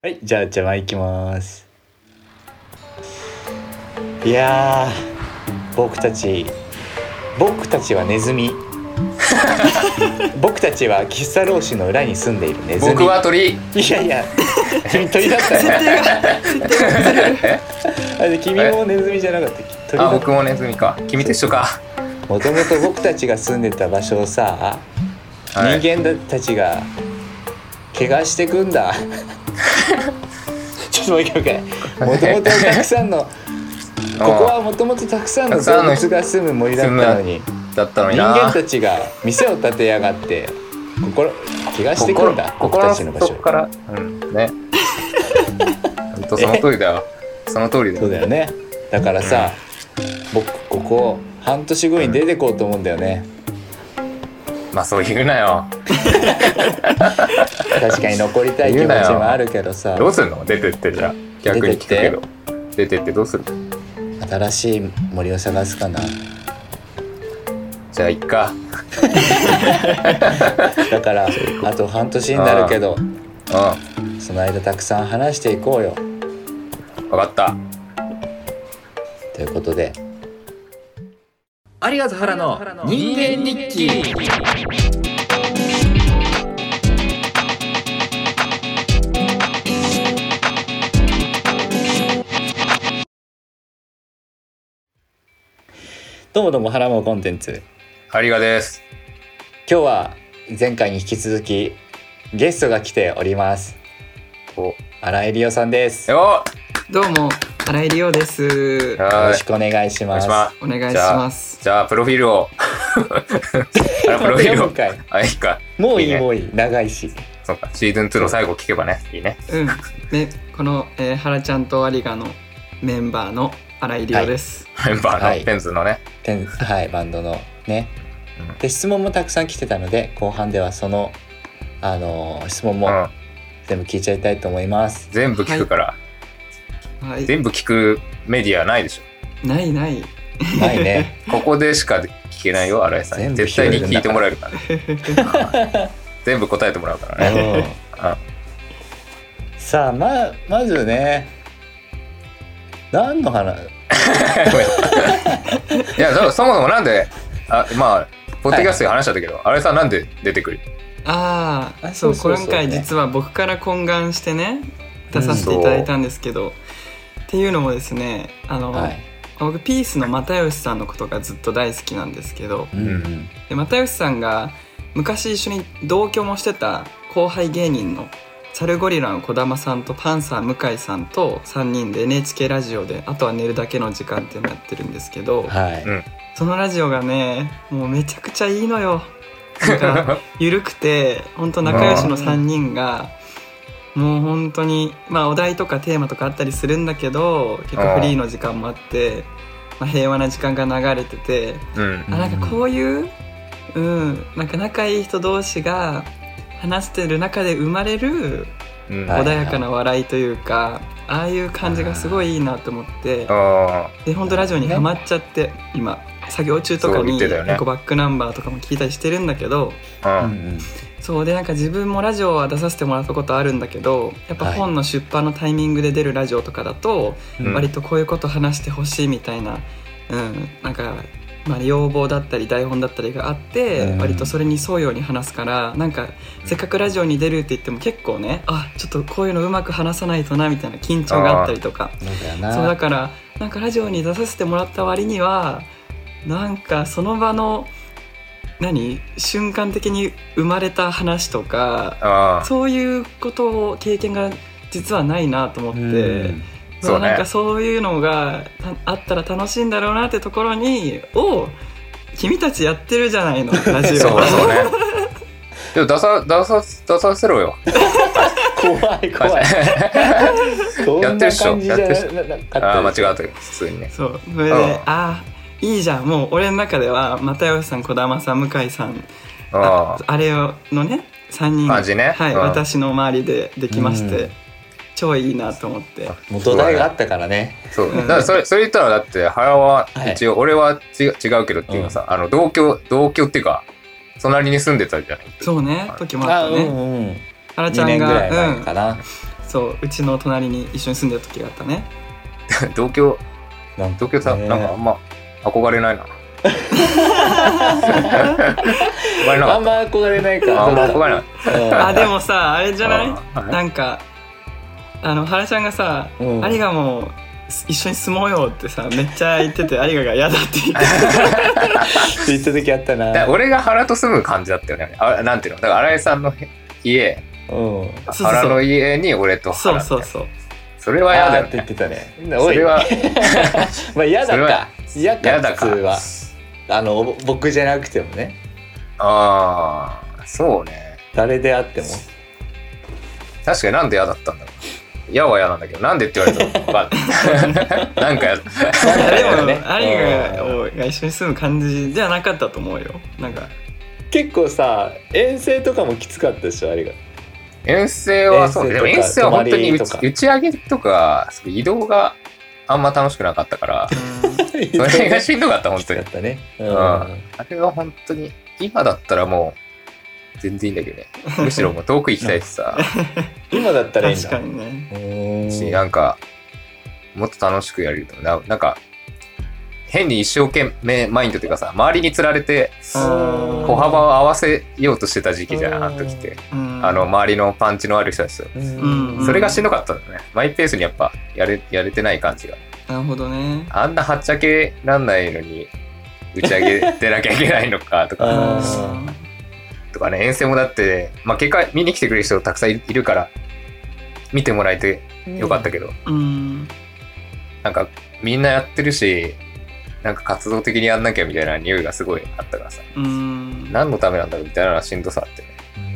はい、じゃあ邪魔いきます。いやー、僕たち、僕たちはネズミ。僕たちは喫茶老子の裏に住んでいるネズミ。僕は鳥いやいや、君鳥だったよ。あれ君もネズミじゃなかったっけ？鳥だあ僕もネズミか君と一緒かもともと僕たちが住んでた場所をさ、はい人間たちが怪我してくんだ ちょっともう一回もう一回もともとたくさんのここはもともとたくさんの動物が住む森だったのにだったのに人な間たちが店を建てやがって心怪我してくんだ僕心たちの場所底から。うん。ね。本当その通りだよ。その通りだよ。そうだよね。だからさ、僕ここ半年後に出てこうと思うんだよね、まあそう言うなよ。確かに残りたい気持ちもあるけどさ。どうすんの？出てってじゃあ。逆に聞くけど。出てって。どうする？新しい森を探すかな。じゃあいっか。だからあと半年になるけどうその間たくさん話していこうよ。ん分かった。ということで有賀原の人間日記。どうもどうも原もコンテンツ。ハリガです。今日は前回に引き続きゲストが来ております。お。新井理央さんです。よよどうも新井理央です。ろはしくお願いします。お願いします。じゃあプロフィールを。あらプロフィールを。4回。あいいか。もういいもういい。長いし。そうか。シーズン2の最後聞けばね。いいね。うん。ねこの、えー、原ちゃんと有賀のメンバーの新井理央です、メンバーはい。のペンズのね、てんはいバンドのね。うん。で質問もたくさん来てたので後半ではそのあのー質問もうん、全部聞いちゃいたいと思います、全部聞くから、はい。全部聞くメディアないでしないない。ないね。ょ ここでしか聞けないよ新井さん絶対に聞いてもらえるから 全部答えてもらうからね、うん。さあままずね何の話？いやそそもそもなんであまあポッドキャストで話しちゃったけど、新井さんなんで出てくる？あああそうそうそうそう今回ね実は僕から懇願してね出させていただいたんですけど、っていうのもですねあの、はい。僕ピースの又吉さんのことがずっと大好きなんですけどうんうん。で又吉さんが昔一緒に同居もしてた後輩芸人のサルゴリラの児玉さんとパンサー向井さんと3人で NHK ラジオで「あとは寝るだけの時間」っていうのやってるんですけど、はい、うん。そのラジオがねもうめちゃくちゃいいのよ。なんか 緩くて本当仲良しの3人がもう本当にまあお題とかテーマとかあったりするんだけど結構フリーの時間もあって、まあ、平和な時間が流れててうん。あなんかこういう、うん、なんか仲いい人同士が話してる中で生まれる穏やかな笑いというか、ああいう感じがすごいいいなと思ってあで本当ラジオにハマっちゃって、今作業中とかにね。結構バックナンバーとかも聞いたりしてるんだけどうんそうでなんか自分もラジオは出させてもらったことあるんだけどやっぱ本の出版のタイミングで出るラジオとかだと、うん。割とこういうこと話してほしいみたいな、うん、なんか、まあ、要望だったり台本だったりがあって、うん。割とそれに沿うように話すからなんかせっかくラジオに出るって言っても結構ねあちょっとこういうのうまく話さないとなみたいな緊張があったりとか。そうだからなんかラジオに出させてもらった割にはなんかその場の何？瞬間的に生まれた話とかあそういうことを経験が実はないなと思って。うん。そうね。なんかそういうのがたあったら楽しいんだろうなってところに「お君たちやってるじゃないのラジオ」そうそうね。でも出さ出さ出させろよ。怖 い怖い。そんなやってるっしょ。ってるっなかったああ間違ったけど普通にね。そう。それで、うん。ああいいじゃん。もう俺の中では又吉さん児玉さん向井さんあああれのね3人。ね。はい、うん。私の周りでできまして、うん。超いいなと思って。もう土台があったからね。あそう。だからそれ それ言ったらだって原ははい。一応俺は違う違うけどっていうかさあの同居同居っていうか隣に住んでたじゃない。そうね時もあったね。うん2原ちゃんが年ぐらい前うん。かな、そううちの隣に一緒に住んでた時があったね。同居なん同居さ、ねなんかあんま憧れないな。あんま憧れないか。たあんま憧れない。うん。あでもさあれじゃない？なんかあの原ちゃんがさ、うん。有賀も一緒に住もうよってさめっちゃ言ってて有賀が嫌だって言って。言った時あったな。俺が原と住む感じだったよね。あなんていうの？だから新井さんの家。うん。原の家に俺とそう原そうそうそれは嫌だ。って言っねてたね。それは。まあ嫌だか。嫌か嫌だか。普通は。あのぼ僕じゃなくてもね。ああそうね。誰であっても。確かになんで嫌だったんだろう。嫌は嫌なんだけどなんでって言われたら分かんなんかでも、ね有賀をが一緒に住む感じじゃなかったと思うよ。なんか。結構さ遠征とかもきつかったでしょあれが遠征はそうね。でも遠遠征は本当に打ち打ち上げとか移動があんま楽しくなかったから。うん。それがしんどかった本当に。だったね。ううん。あれは本当に今だったらもう全然いいんだけどね。むしろもう遠く行きたいしさ。今だったらいいんだ。確かにね。なんかもっと楽しくやれると思うななんか変に一生懸命マインドというかさ周りにつられてうん。歩幅を合わせようとしてた時期じゃんあの時って。うん。あの周りのパンチのある人たちと。それがしんどかったんだよね。マイペースにやっぱやれやれてない感じが。なるほどね。あんなはっちゃけなんないのに打ち上げ出なきゃいけないのかとか。あとかね遠征もだって、まあ、結果見に来てくれる人たくさんいるから見てもらえてよかったけど、うん。なんかみんなやってるしなんか活動的にやんなきゃみたいな匂いがすごいあったからさ。うん。何のためなんだろうみたいなしんどさあって。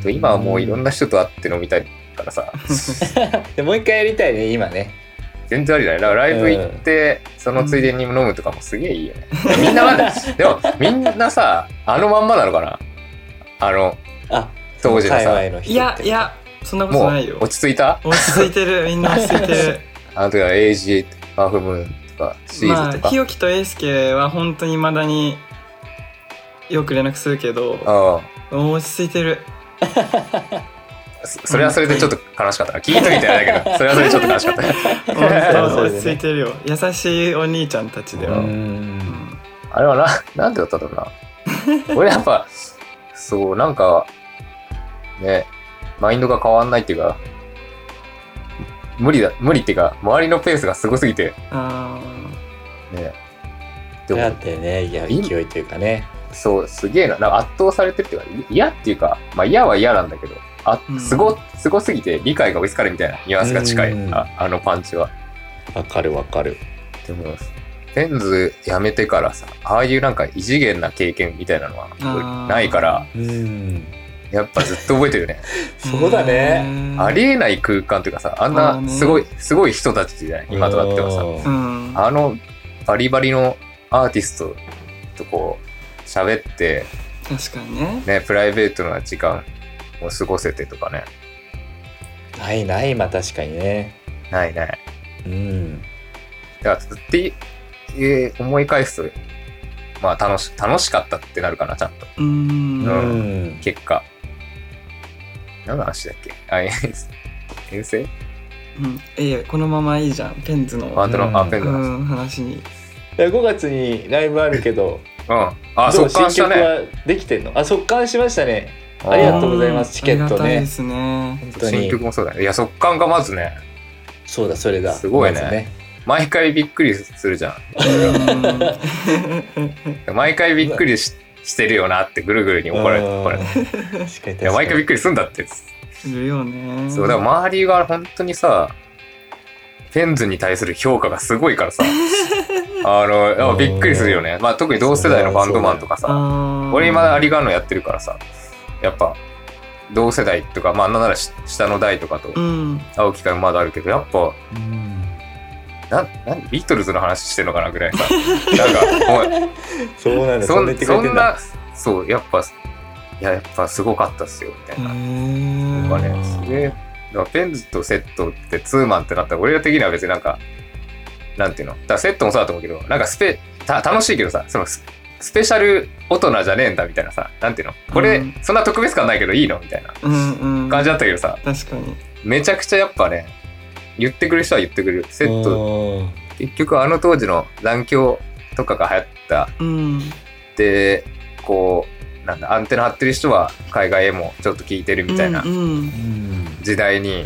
ね今はもういろんな人と会って飲みたいからさ。でもう一回やりたいね今ね。全然ありだね。だからライブ行って、そのついでに飲むとかもすげえいいよね。みんなまだ でもみんなさあのまんまなのかな。あのあ当時のさ。いやいやそんなこともないよ。う落ち着いた？落ち着いてる。みんな落ち着いてる。あの時は AG パフムーン。とかシーまあズとか、日置と英介は本当に未だによく連絡するけどあ落ち着いてる。あそそれはそれでちょっと悲しかったな。聞いといてあれだけど それはそれでちょっと悲しかった。落ち着いてるよ。優しいお兄ちゃんたちでは、あれはななんでだったんだろうな。俺やっぱそうなんかねマインドが変わんないっていうか無理だ無理っていうか周りのペースがすごすぎて。あね。でもだってねいや勢いというかね。そうすげえな。なんか圧倒されてるっていうかい嫌っていうかまあ嫌は嫌なんだけどあうん。すごすごすぎて理解が追いつかれるみたいなニュアンスが近い。うん。ああのパンチは。わかるわかる。でもペンズやめてからさああいうなんか異次元な経験みたいなのはないから。うんやっぱずっと覚えてるね。ー そうだね。ありえない空間というかさあんなすごいすごい人たちじゃない？今となってはさ。うん。あのバリバリのアーティストとこう喋って確かにね。ねプライベートな時間を過ごせてとかね。ないない今確かにね。ないない。うん。だからってえー思い返すとまあ楽し楽しかったってなるかなちゃんと。うん。結果何の話だっけ？あ遠遠征？うん、いやこのままいいじゃん。ペンズの、バンドの、うんあペンの話。に。5月にライブあるけどうん。あど速乾したね。新曲はできてんの？あ速乾しましたね。ありがとうございます。チケットね。ありがたいですね。本当に。新曲もそうだね。いや速乾がまずね。そうだそれだ。すごいね。毎回びっくりするじゃん。毎回びっくりししてるよなってぐるぐるに怒られて怒られいや毎回びっくりすんだって。いるよね。そうだから周りが本当にさペンズに対する評価がすごいからさ。あのびっくりするよね。まあ特に同世代のバンドマンとかさ。俺今アリガーノやってるからさ。やっぱ同世代とかまあなんならし下の代とかとうん。会う機会もまだあるけどやっぱうんななんビートルズの話してんのかなぐらいさ。なんかそうなんだそんそんなそんなそうやっぱいややっぱすごかったっすよみたいな。へとかね。ーすげえペンズとセットってツーマンってなったら俺ら的には別になんかなんていうの？だセットもそうだと思うけどなんかスペた楽しいけどさそのススペシャル大人じゃねえんだみたいなさなんていうの？これ、うん。そんな特別感ないけどいいの？みたいなうんうん。感じだったけどさ。確かに。めちゃくちゃやっぱね言ってくる人は言ってくれる。セット、ト結局あの当時の残響とかが流行った。うん。で、こう、なんだ、アンテナ張ってる人は海外へもちょっと聞いてるみたいなうんうん。時代に、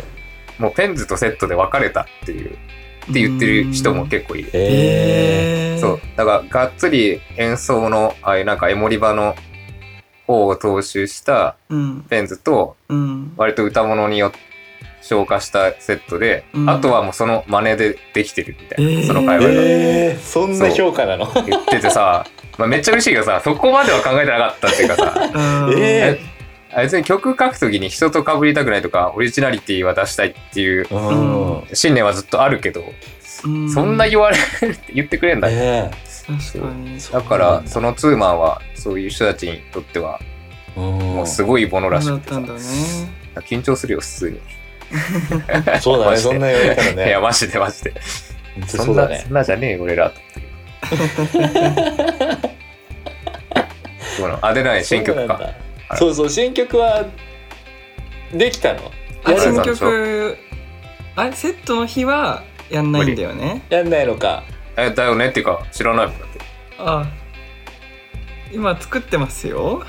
もうペンズとセットで別れたっていう、って言ってる人も結構いる。ええー、そう。だから、がっつり演奏の、ああいうなんかエモリバの方を踏襲したうん。ペンズと、うん。割と歌物によって消化したセットで、うん。あとはもうその真似でできてるみたいな、えー。その会話が。えー、そんな評価なの？言っててさ、まあ、めっちゃ嬉しいけどさ、そこまでは考えてなかったっていうかさ、うん。えあ別に曲書くときに人と被りたくないとか、オリジナリティは出したいっていううん。信念はずっとあるけど、うん。そんな言われるって言ってくれんだ。え。確かに。だから、そのツーマンは、そういう人たちにとっては、えもうすごいものらしくてさね。緊張するよ、普通に。そうだね。そんな言われたらね。いや、マジでマジで。そんな、そうだね。そんなじゃねえよ、俺ら。と思ってそう。なのあ、出ない、新曲か。そうそうそう新曲はできたの？あ新曲あれセットの日はやんないんだよね。やんないのか。え、だよね？っていうか、知らないもんだって。あ今作ってますよ。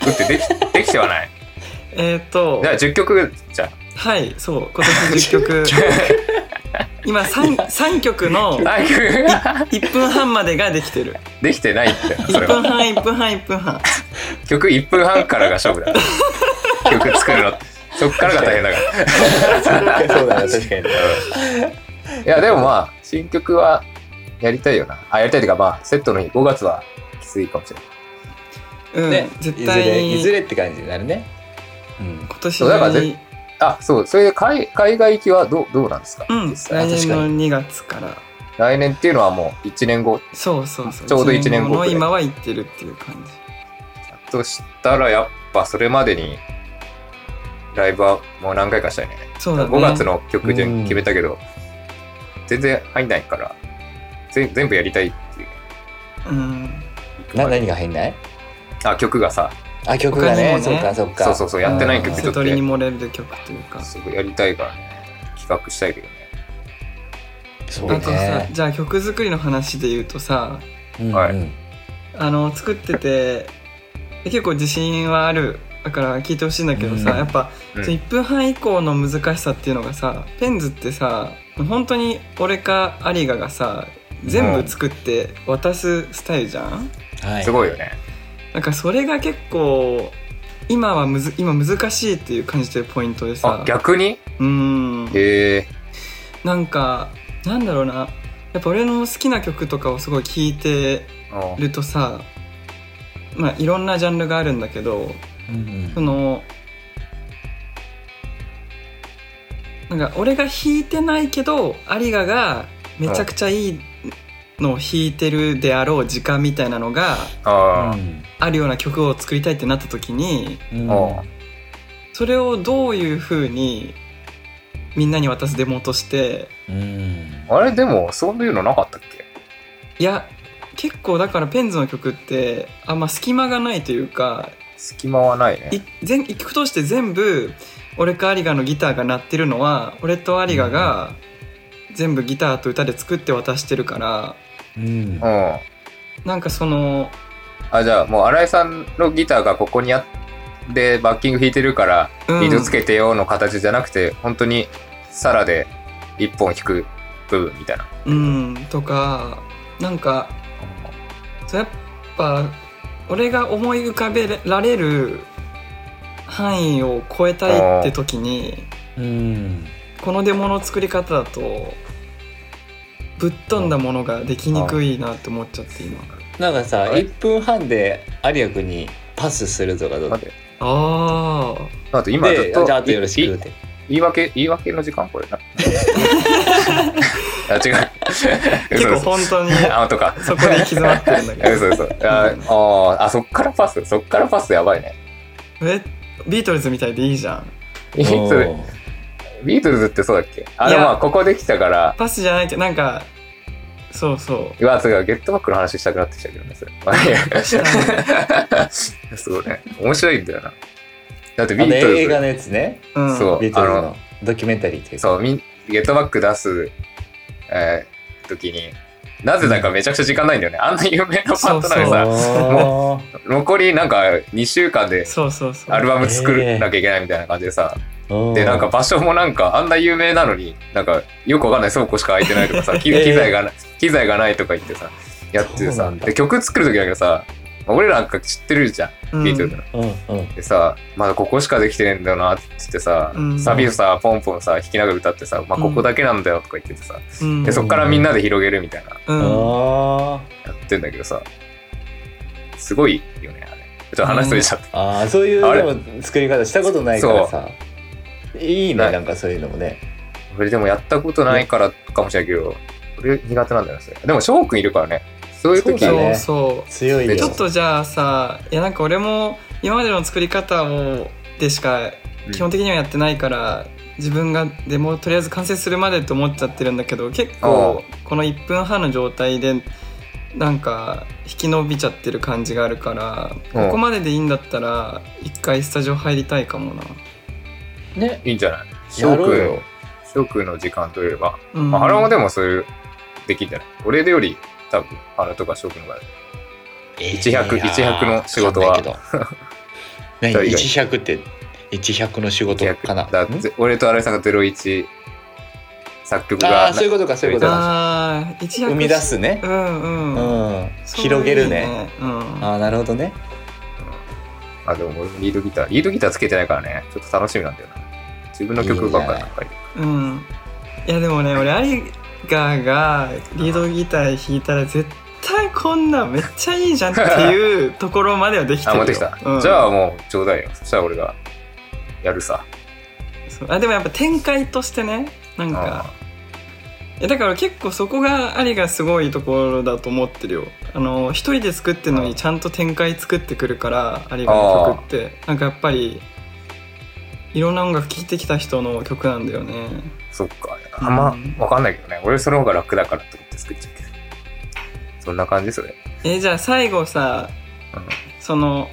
作ってでき、できてはない。えっ、と。じゃあ、10曲じゃん。はいそう今年10曲 今 3, 三曲のあ曲1分半までができてるできてないって、そ1れは。分半1分半1分半曲1分半からが勝負だ。曲作るの。そっからが大変だから。そうだね確かにいや、でもまあ、新曲はやりたいよな。あ、やりたいっていうか、まあ、セットの日、5月はきついかもしれない。うん、ね絶いずれいずれって感じになるねうん今年そうだからあ、そう、それで海海外行きはどうどうなんですか、うん。来年の確か2月から。来年っていうのはもう1年後？そうそうそう。ちょうど一年後の今は行ってるっていう感じ。としたら、やっぱそれまでに、ライブはもう何回かしたいね。そうだね。5月の曲うん順決めたけど、全然入んないから、ぜ全部やりたいっていう。うん。な何が入んない？あ、曲がさ、あ曲がね。他にもね。そうかそうか。そうそうそうやってない曲あーちょっと瀬戸りに漏れる曲というか。すごいやりたいからね。企画したいけどね。そうあとさねじゃあ曲作りの話で言うとさうんはい。うんあの作ってて結構自信はあるだから聞いてほしいんだけどさ、うん。やっぱ、うん。1分半以降の難しさっていうのがさペンズってさ本当に俺かアリガがさ全部作って渡すスタイルじゃん、はい。すごいよね。なんかそれが結構今はむず今難しいっていう感じてるポイントでさ。あ、逆に？うん。へえ。なんかなんだろうな。やっぱ俺の好きな曲とかをすごい聴いてー。るとさまあいろんなジャンルがあるんだけどうんそのなんか俺が弾いてないけど有賀がめちゃくちゃいいのを弾いてるであろう時間みたいなのがああるような曲を作りたいってなった時にそれをどういう風にみんなに渡すデモとしてうん。あれでも、そういうのなかったっけ？いや結構だからペンズの曲ってあんま隙間がないというか隙間はないね。一曲通して全部俺か有賀のギターが鳴ってるのは俺と有賀が全部ギターと歌で作って渡してるからうんうん。なんかそのあ、じゃあもう新井さんのギターがここにあって、バッキング弾いてるから、うんリードつけてよの形じゃなくて、本当にサラで一本弾く部分みたいな。うんとかなんかそうやっぱ俺が思い浮かべられる範囲を超えたいって時にうんこのデモの作り方だとぶっ飛んだものができにくいなって思っちゃって今なんかさあれ？1分半で有谷君にパスするとかどう待って。あああと今ずでっとじゃああとよろしいくって言い訳、言い訳の時間これな。あ、違う。結構本当にあ、とか。そこで行き詰まってるんだけど 嘘嘘。あ、あーあ、そっからパス。そっからパスやばいね。え？ビートルズみたいでいいじゃんビートルおービートルズってそうだっけ？あ、いや。でもまあ、ここできたから、パスじゃないけどなんかそうそう。うわ、そうか、ゲットバックの話したくなってきたけどね、それ。まあいね。面白いんだよな。だってビートルズ。映画のやつね。うん。そうビートルズあのドキュメンタリーっていうか。そう、みゲットバック出す、えー時に、なぜだかめちゃくちゃ時間ないんだよね。あんな有名なバンドなのにさ、も残りなんか2週間でそうそうそう。アルバム作らなきゃいけないみたいな感じでさ、うで、なんか場所もなんかあんな有名なのに、なんかよくわかんない倉庫しか空いてないとかさ、機材がな、機材がないとか言ってさ、やっててさで、曲作る時だけどさ、俺らなんか知ってるじゃん、うん。ビートルズの。でさ、まだここしかできてねえんだよなって言ってさ、うん。サビをさ、ポンポンさ、弾きながら歌ってさ、まあうん。ここだけなんだよとか言っててさ、うん。で、そっからみんなで広げるみたいな、やってんだけどさ、すごいよね、あれ。ちょっと話しとれちゃった。ーあーそういうあれ。でも作り方したことないからさいいねなんかそういうのもね。俺でもやったことないからかもしれないけど、俺苦手なんだよね、それ。でも翔くんいるからね、そういう時そうだね。そうそう強いよ。でちょっとじゃあさいやなんか俺も今までの作り方をでしかうん基本的にはやってないから、自分がでもとりあえず完成するまでと思っちゃってるんだけど結構この1分半の状態でなんか引き伸びちゃってる感じがあるから、うん。ここまででいいんだったら一回スタジオ入りたいかもな。ね。いいんじゃない？や翔くんくんの時間といえば、うん。まあ、原もでもそういう、できんじゃない？俺でより、多分、原とか翔くんの方が一百いやー一百の仕事は。何 百って一百の仕事かな？俺と新井さんが01作曲あがあそういうことかそういうことか。ああ一躍生み出すね。うんううん、う広げるいいね。うん。ああなるほどね。あでも俺もリードギター。リードギターつけてないからね。ちょっと楽しみなんだよな自分の曲ばっかり書いてうん。いやでもね俺アリガーがリードギター弾いたら絶対こんなんめっちゃいいじゃんっていうところまではできてるよ。あ持ってきた、うん。じゃあもうちょうだいよ。そしたら俺がやるさ。あでもやっぱ展開としてねなんか。いやだから結構そこがアリがすごいところだと思ってるよ。あの一人で作ってるのにちゃんと展開作ってくるからアリガの曲って。なんかやっぱりいろんな音楽聴いてきた人の曲なんだよね。そっか。あんまうんわかんないけどね。俺その方が楽だからって思って作っちゃうけど。そんな感じそれ。えじゃあ最後さうん。その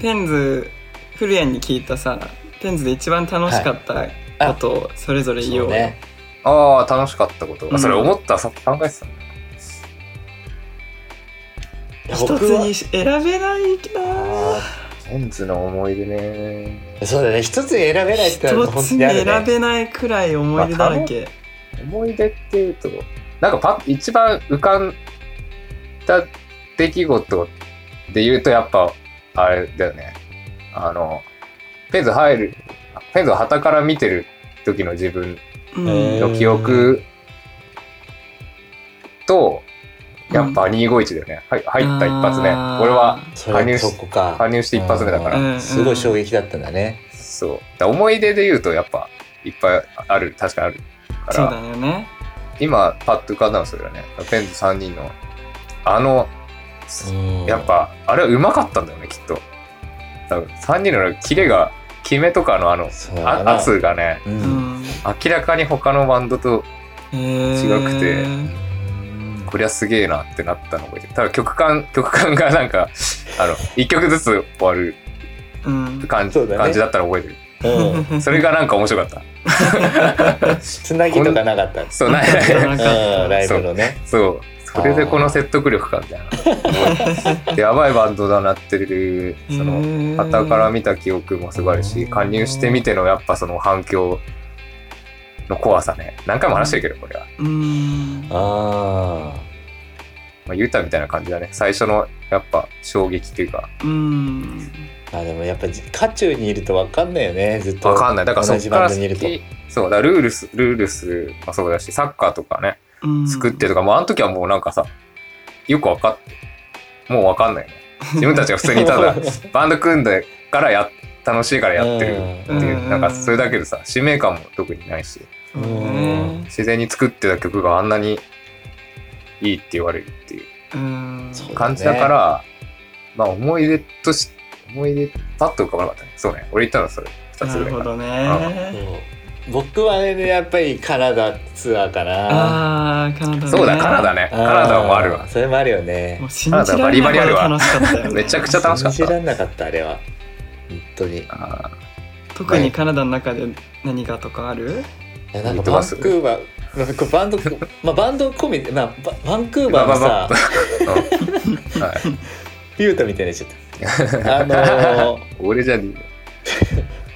ペンズフルヤンに聞いたさペンズで一番楽しかったことをそれぞれ言おう。よ、そうね。ああ楽しかったこと、うん。それ思った？さ考えてたの？いや一つに選べないなあジェンズの思い出ね。ーそうだね。一つに選べないってのはにあるに選ねべないくらい思い出だらけ、思い出っていうとなんかパッ一番浮かんだ出来事で言うとやっぱあれだよね。あのペンズ入るペンズを旗から見てる時の自分の記憶と、やっぱ251だよね、はい、入った一発目。俺はそれ加入しそこか。加入して一発目だから、うん。すごい衝撃だったんだね。そう。思い出で言うとやっぱいっぱいある確かにあるから。そうだよね。今パッと浮かんだのそれだね。ペンズ3人のあのやっぱあれはうまかったんだよねきっと。多分3人のキレが決めとかのあの圧がね。ううん。ん明らかに他のバンドと違くてこりゃすげえなってなったのを覚えてるただ曲感 曲感がなんかあの1曲ずつ終わるうん。感じ,、そうだね。感じだったら覚えてる。うん。それがなんか面白かった。つなぎとかなかった。そうないライブのね。そう。それでこの説得力かみたいな。でやばいバンドだなってるその旗から見た記憶もすごいあるし加入してみてのやっぱその反響の怖さね。何回も話してるけどこれは、うん。あまあ、ユタみたいな感じだね。最初のやっぱ衝撃っていうか。うん。ーあでもやっぱじ渦中にいると分かんないよね。ずっとわかんない。だからそ同じっからバンドにいると。先そうだからルールスルールスもそうだしサッカーとかねうん。作ってとか、もうあの時はもうなんかさよくわかってもうわかんないよね。自分たちが普通にただ バンド組んでからや楽しいからやってるっていう、うん。なんかそれだけでさ使命感も特にないし自然に作ってた曲があんなにいいって言われるっていう。感じだから、まあ思い出とし思い出パッと浮かばなかったね。そうね。俺言ったのそれ。2つなぐらいかな。るほどね。僕はねやっぱりカナダツアーかなああカナダね。そうだカナダね。カナダもあるわ。それもあるよね。もう信じられないほど楽しかったよね。めちゃくちゃ楽しかった。信じらんなかったあれは。本当に。あ特にカナダの中で何がとかある？いやなんかバンクーバーなんかバンド まあバンド込みでまあババンクーバーのさまあまあま はい。ビュータみたいになっちゃった。あのー俺じゃね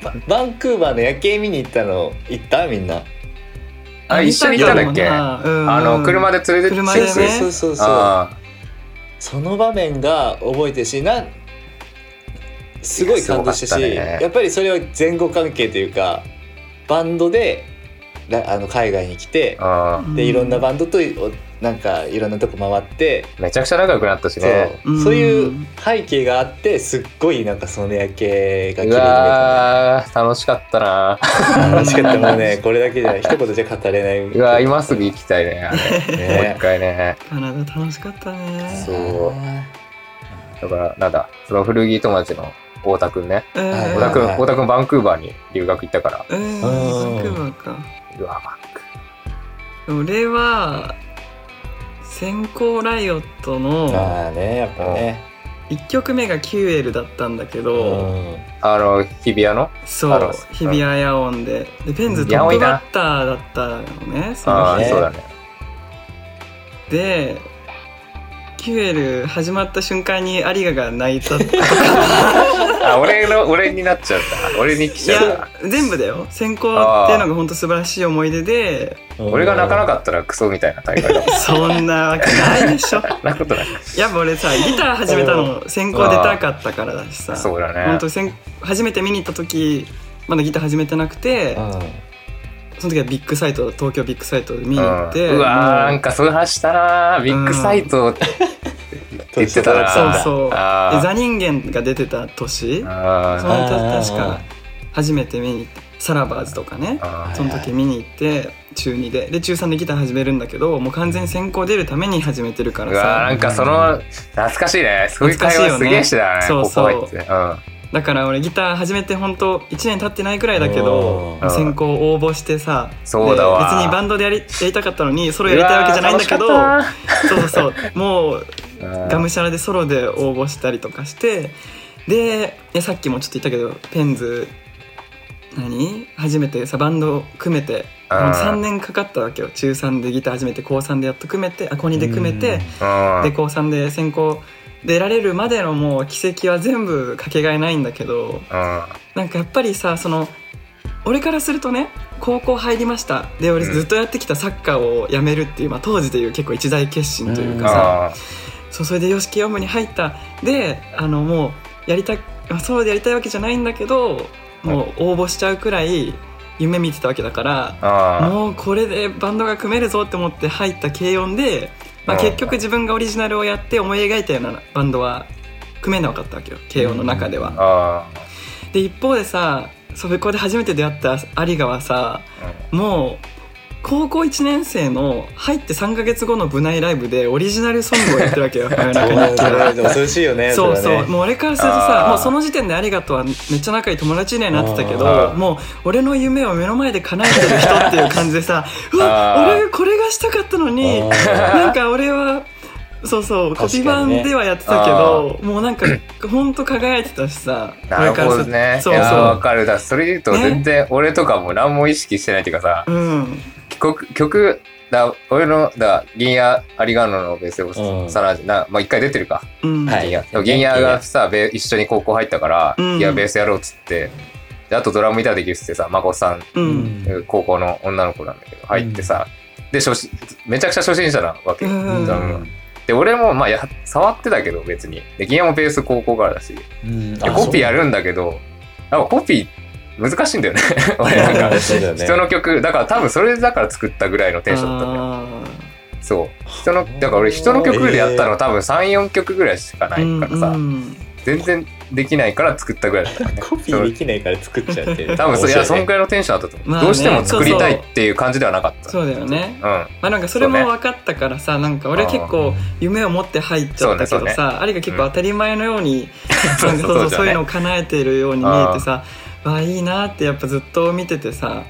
ババンクーバーの夜景見に行ったの行った？みんな。あ一緒に行ったんだっけ？ああの、車で連れて車でね。そうそうそうそう。あその場面が覚えてるしなんすごい感動したしいやったね。やっぱりそれは前後関係というかバンドでらあの海外に来てでいろんなバンドとおなんかいろんなとこ回って、ーめちゃくちゃ仲良くなったしそう。ね。うん。そういう背景があってすっごいなんかその夜景が綺麗に見えうたわー、楽しかったな。ね楽しかった。もうね これだけじゃ一言じゃ語れない。うわー、今すぐ行きたいね、あれ。もうね一回ね。カナダ楽しかったね。そう。だから、なんだ、その古着友達の太田くんね。うん。はい太田くん、はい太田くんバンクーバーに留学行ったから。うん。バンクーバーかうわ、バンク俺は先行ライオットのまあねやっぱね。1曲目がキューエルだったんだけうど、ん。あの、日比谷の？そう日比谷野音で。でペンズトップバッターだったのねそああ、の日。ねそうだね。でキューエル始まった瞬間に有賀が泣いた あ、俺の、俺になっちゃった。俺に来いちゃうや全部だよ。先行っていうのが本当素晴らしい思い出で。俺が泣かなかったらクソみたいな大会だ。そんなわけないでしょ。ことない。やっぱ俺さギター始めたの先行出たかったからだしさ。そうだね。本当先初めて見に行った時まだギター始めてなくて、うんその時はビッグサイト東京ビッグサイトで見に行って、うんうわーもなんかそういう話したなー。ビッグサイトって言ってたな。そうそうあー。でザ人間が出てた年。その時確か初めて見に行ってサラバーズとかね。その時見に行って中2で。で中3でギター始めるんだけどもう完全に先行出るために始めてるからうわーなさんかその懐かしいね。そういう会話すげえしてたね。懐かしいよね。ここ入ってうんだから俺ギター始めて本当1年経ってないくらいだけどうん先行応募してさそうだ別にバンドでやり やりたかったのにソロやりたいわけじゃないんだけどそうそうそうもうがむしゃらでソロで応募したりとかしてでさっきもちょっと言ったけどペンズ何？初めてさバンド組めてうん3年かかったわけよ。中3でギター始めて高3でやっと組めてあ高2で組めてうん。で高3で専攻出られるまでのもう奇跡は全部かけがえないんだけどうん。なんかやっぱりさその俺からするとね高校入りました。で俺うんずっとやってきたサッカーをやめるっていう、まあ、当時でいう結構一大決心というかさ、あそうそれで YOSHIKI 部に入った。であのもうやりたあソロでやりたいわけじゃないんだけどもう応募しちゃうくらい夢見てたわけだからもうこれでバンドが組めるぞって思って入った軽音で、まあ、うん。結局自分がオリジナルをやって思い描いたようなバンドは組めなかったわけよ。軽音の中では。あで一方でさそこで初めて出会った有賀はさもう高校1年生の入って3か月後の部内ライブでオリジナルソングをやってるわけよ。それでも恐ろしいよねそう。そう、ね。もう俺からするとさもうその時点で「ありがとう」はめっちゃ仲いい友達にはなってたけあどー。もう俺の夢を目の前で叶えてる人っていう感じでさ うわ俺これがしたかったのになんか俺はそうそうコピー版ではやってたけど、もうなんかほんと輝いてたしさなるほどね。そういやわそかる。だそれで言うとね。全然俺とかも何も意識してないっていうかさ。ううん曲曲だ俺のだ銀谷アリガーノのベースをうん。さらなまあ一回出てるか。うん、はい。銀谷でも銀谷がさベ一緒に高校入ったからうん。いやベースやろうっつって。であとドラムギターできるっつってさ孫さんうん。高校の女の子なんだけど入ってさ。で初心めちゃくちゃ初心者なわけようん。ドラムがで俺もまあや触ってたけど別に。で銀谷もベース高校からだし。うん。でコピーやるんだけどなんかコピー難しいんだよね。俺なんか人の曲だから多分それだから作ったぐらいのテンションだったんだよあそう。人のだから俺人の曲でやったの多分34曲ぐらいしかなーいからさ、全然できないから作ったぐらいだったね。コピーできないから作っちゃって多分そいやそん面くらいのテンションだったと思う、どうしても作りたいっていう感じではなかった。そうだよね。う。んまあなんかそれも分かったからさなんか俺結構夢を持って入っちゃったけどさあれが結構当たり前のようにそうそうそういうのを叶えてるように見えてさわあいいなってやっぱずっと見ててさ。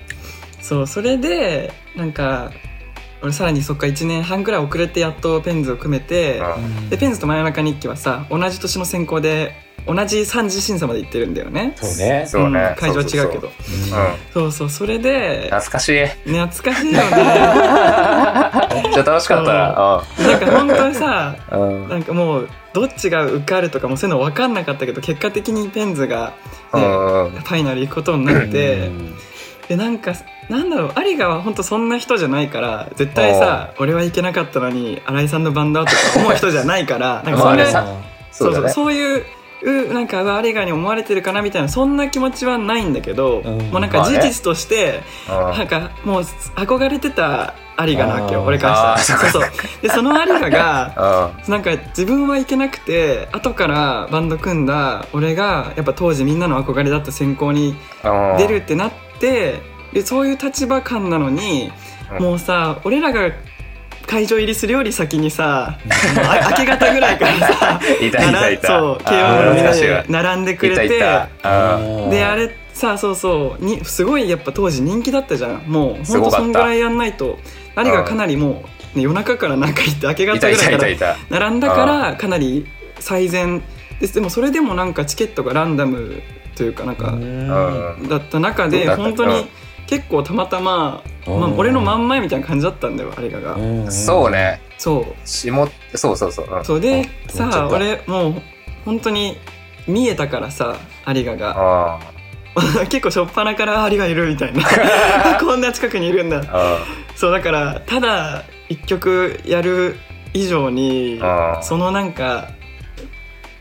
そうそれでなんか俺さらにそっか1年半くらい遅れてやっとペンズを組めて、でペンズと真夜中日記はさ同じ年の専攻で同じ三次審査まで行ってるんだよね。そうね。そうね。ん。会場は違うけど。うん。そうそう。それで懐かしい。懐かしいよね。めっちゃ楽しかったな。なんか本当にさ なんかもうどっちが受かるとかもそういうの分かんなかったけど結果的にペンズが、ねファイナル行くことになって、うん。でなんかなんだろう有賀は本当そんな人じゃないから絶対さ俺は行けなかったのに新井さんのバンドはとか思う人じゃないからなんかそんなそうそうそうだねそういううなんかうわ有賀に思われてるかなみたいなそんな気持ちはないんだけど、うん。もうなんか事実として、うんなんかもう憧れてた有賀なわけよ俺からしたら。そうそうでその有賀がうん なんか自分は行けなくて後からバンド組んだ俺がやっぱ当時みんなの憧れだった選考にうん出るってなってでそういう立場感なのにうん。もうさ俺らが会場入りするより先にさ明け方ぐらいからさ いたいたいた。そう慶応のみんな懐かしいわ。で並んでくれいたいてた。あー。であれさそうそうにすごいやっぱ当時人気だったじゃん。もうほんとそんぐらいやんないと。何がかなりもう、ね、夜中からなんか行って明け方ぐらいからたいたいた並んだからかなり最善。ですでもそれでもなんかチケットがランダムというかなんかうん。だった中で本当に結構たまたま、まあ、俺の真ん前みたいな感じだったんだよ有賀が、そうね。そう。下そうそうそう。うん。そうでさった俺もう本当に見えたからさ有賀が。あ 結構初っ端からあ有賀いるみたいな。こんな近くにいるんだ。あそうだからただ一曲やる以上にそのなんか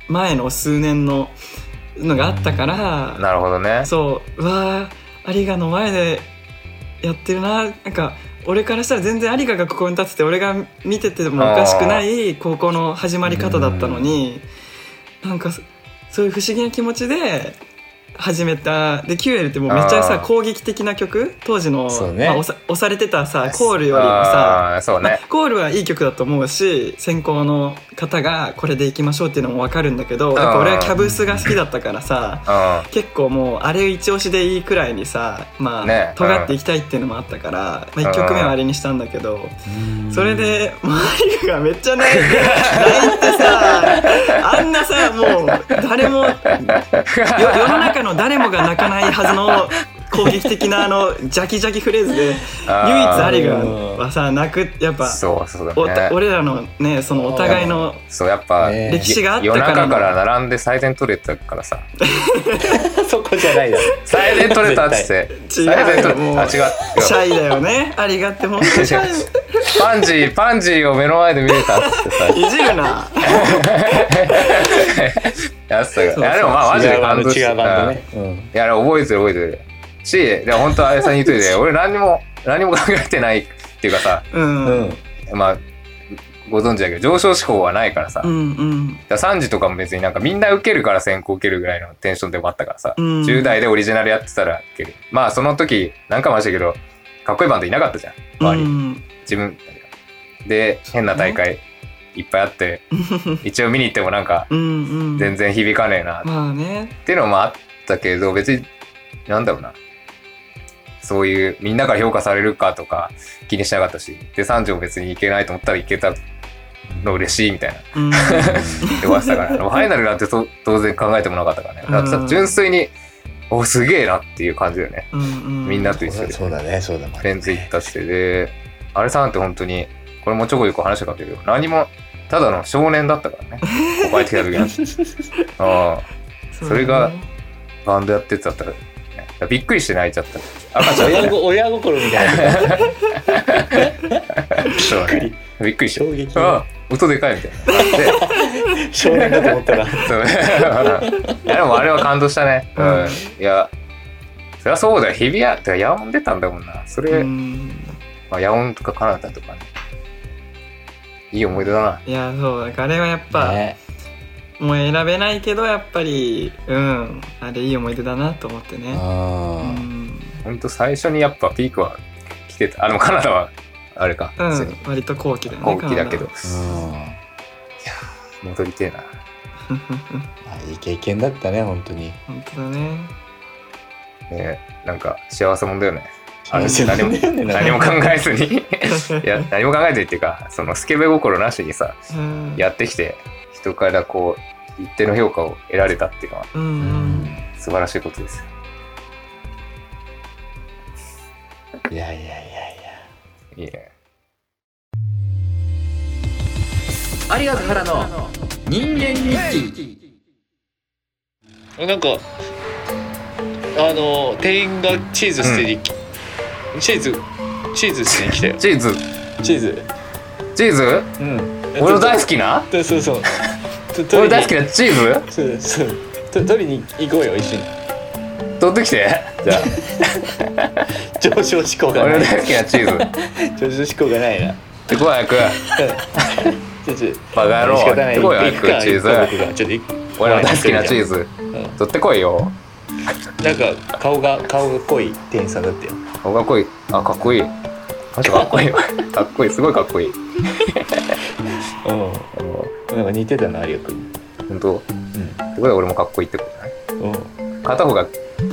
前の数年ののがあったからなるほどね。そううわー有賀の前でやってるな。なんか俺からしたら全然有賀がここに立ってて俺が見ててもおかしくない高校の始まり方だったのになんかそそういう不思議な気持ちで始めた。で QL ってもうめっちゃさ攻撃的な曲？当時の、ね。まあ、押されてたさコールよりもさあーそうね。まあコールはいい曲だと思うし先行の方がこれでいきましょうっていうのも分かるんだけどやっぱ俺はキャブスが好きだったからさうん。結構もうあれ一押しでいいくらいにさまあ、ね尖っていきたいっていうのもあったから、まあ、1曲目はあれにしたんだけどそれでマリがめっちゃ泣いて泣いてさあんなさもう誰もよ世の中の誰もが泣かないはずの攻撃的なあのジャキジャキフレーズで唯一あーアリがはさ泣くやっぱそうそうだね。俺らのねそのお互いのそうやっぱね歴史があった夜からの。中から並んで最善取れたからさ。そこじゃないだろ。最善取れたっつって。違う最善取れあ違う。シャイだよね。ありがって本当にシャイパンジーパンジーを目の前で見れたっつってさ。いじるな。やってたかいやでもまあマジで感動して違うバンドね。うん。いや覚えてる覚えてるしでも本当あやさんに言っといて 俺何にも何も考えてないっていうかさうん。ううん。んまあご存知だけど上昇志向はないからさ、うんだから3時とかも別になんかみんな受けるから先行受けるぐらいのテンションでもあったからさ、うん。10代でオリジナルやってたら受ける。まあその時何回も話したけどかっこいいバンドいなかったじゃん。周り、うん。自分で変な大会いっぱいあって 一応見に行ってもなんかうんうん。全然響かねえなっていうのもあったけど別になんだろうなそういうみんなから評価されるかとか気にしなかったし。で3時も別にいけないと思ったらいけたの嬉しいみたいな。うん。で終わってたからファイナルなんてと当然考えてもなかったからね。だからうん純粋におすげえなっていう感じだよね。うんうん。みんなと一緒で。そうだねそうだフレンズ行ったして。であれさんって本当にこれもちょこちょこ話したかったけど何もただの少年だったからね。ここ帰ってきた時は。ああ。それがバンドやってってだったら、ね、びっくりして泣いちゃった。赤ちゃん親心みたいな。そうね。びっくり。した。衝撃。ああ音でかいみたいな。で 少年だと思ったら。そう。いやでもあれは感動したね。うん。うん。いや、そりゃそうだよ。日比谷ってか野音出たんだもんな。それ、うん。まあ、野音とかカナダとかね。いい思い出だな。いやそうだからあれはやっぱ、ねもう選べないけどやっぱりうん。あれいい思い出だなと思ってね。うあん、ほん。と最初にやっぱピークは来てた。あ、でもカナダは、あれか。うん。割と後期だよね後期だけど。ーうん。戻りてえな。あいい経験だったね本当に。本当だね。ねなんか幸せもんだよね。あれ何も何も考えずに。いや、何も考えずにっていうか、そのスケベ心なしにさ、うん。やってきて人からこう一定の評価を得られたっていうのはうんうん。素晴らしいことです。よ。いやいやいやいや。いいね。有賀原の人間日記。なんかあの店員がチーズ捨てに、チーズチーズ捨てに来たよ。チーズ、チーズ。チーズ？うん俺の大好きな？そうそうそうと俺大好きななチーズそうそうと取りに行こうよ一緒に取ってきて。じゃあ、上昇志向がない俺の大好きなチーズ。上昇志向がないなでこい早く。バカ野郎行こい行くか早くチーズ俺の大好きなチーズ。うん取ってこいよ。なんか顔が顔が濃い店員さんだったよおかっこいい。あ、かっこいい。かっこいいわ。かっこいい。すごいかっこいい。うん。なんか似てたな有賀君。本当？ってことで俺もかっこいいってことね。うん。うん片方が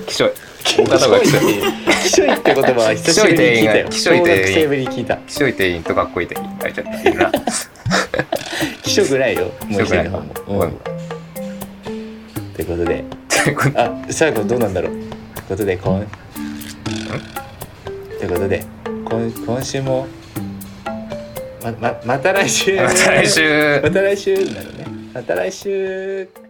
きしょい。き片方がきしょい。きしょいって 言葉は久しぶりに聞いたよ。きしょい店員ぶりに聞いた。きしょい店員とかっこいい。店員がいちゃっているな。きしょくないよ。もう一人の方も、うん。うん、ってことで。あ最後どうなんだろう？ってことで今ってことで今今週もまままた来週。また来週。また来週。なのねまた来週